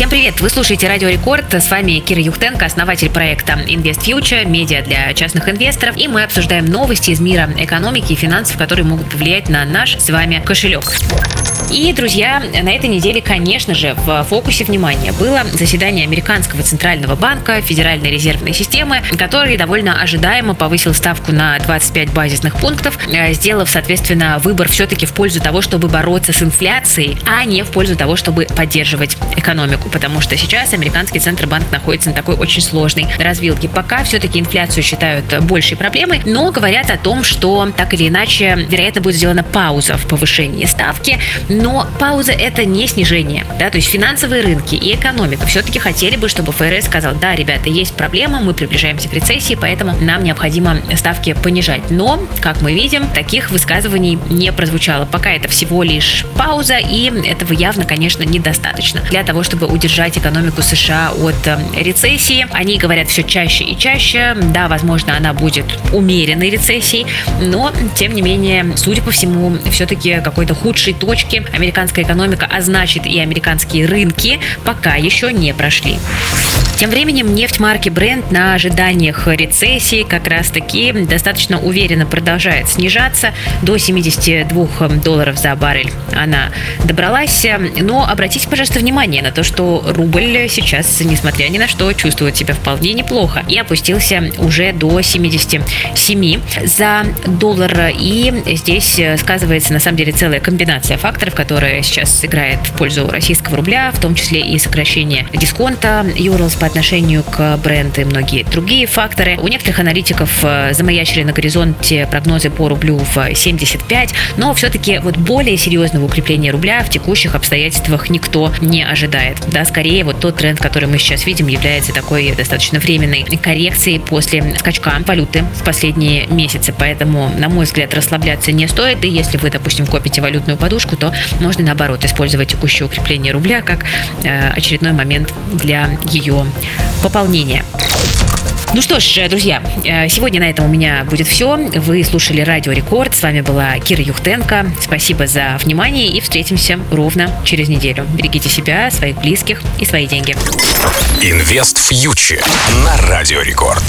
Всем привет! Вы слушаете Радио Рекорд. С вами Кира Юхтенко, основатель проекта Invest Future, медиа для частных инвесторов. И мы обсуждаем новости из мира экономики и финансов, которые могут повлиять на наш с вами кошелек. И, друзья, на этой неделе, конечно же, в фокусе внимания было заседание Американского центрального банка Федеральной резервной системы, который довольно ожидаемо повысил ставку на 25 базисных пунктов, э, сделав, соответственно, выбор все-таки в пользу того, чтобы бороться с инфляцией, а не в пользу того, чтобы поддерживать экономику потому что сейчас американский Центробанк находится на такой очень сложной развилке. Пока все-таки инфляцию считают большей проблемой, но говорят о том, что так или иначе, вероятно, будет сделана пауза в повышении ставки, но пауза это не снижение, да, то есть финансовые рынки и экономика все-таки хотели бы, чтобы ФРС сказал, да, ребята, есть проблема, мы приближаемся к рецессии, поэтому нам необходимо ставки понижать. Но, как мы видим, таких высказываний не прозвучало. Пока это всего лишь пауза, и этого явно, конечно, недостаточно для того, чтобы удержать экономику США от э, рецессии. Они говорят все чаще и чаще. Да, возможно, она будет умеренной рецессией, но, тем не менее, судя по всему, все-таки какой-то худшей точки американская экономика, а значит и американские рынки пока еще не прошли. Тем временем нефть марки Brent на ожиданиях рецессии как раз-таки достаточно уверенно продолжает снижаться до 72 долларов за баррель. Она добралась, но обратите, пожалуйста, внимание на то, что рубль сейчас, несмотря ни на что, чувствует себя вполне неплохо и опустился уже до 77 за доллар. И здесь сказывается, на самом деле, целая комбинация факторов, которая сейчас играет в пользу российского рубля, в том числе и сокращение дисконта Юрлс по отношению к бренду и многие другие факторы. У некоторых аналитиков э, замаячили на горизонте прогнозы по рублю в 75, но все-таки вот более серьезного укрепления рубля в текущих обстоятельствах никто не ожидает. Да, скорее вот тот тренд, который мы сейчас видим, является такой достаточно временной коррекцией после скачка валюты в последние месяцы. Поэтому, на мой взгляд, расслабляться не стоит. И если вы, допустим, копите валютную подушку, то можно наоборот использовать текущее укрепление рубля как э, очередной момент для ее пополнения. Ну что ж, друзья, э, сегодня на этом у меня будет все. Вы слушали Радио Рекорд. С вами была Кира Юхтенко. Спасибо за внимание и встретимся ровно через неделю. Берегите себя, своих близких и свои деньги. Инвест фьючер на Радио Рекорд.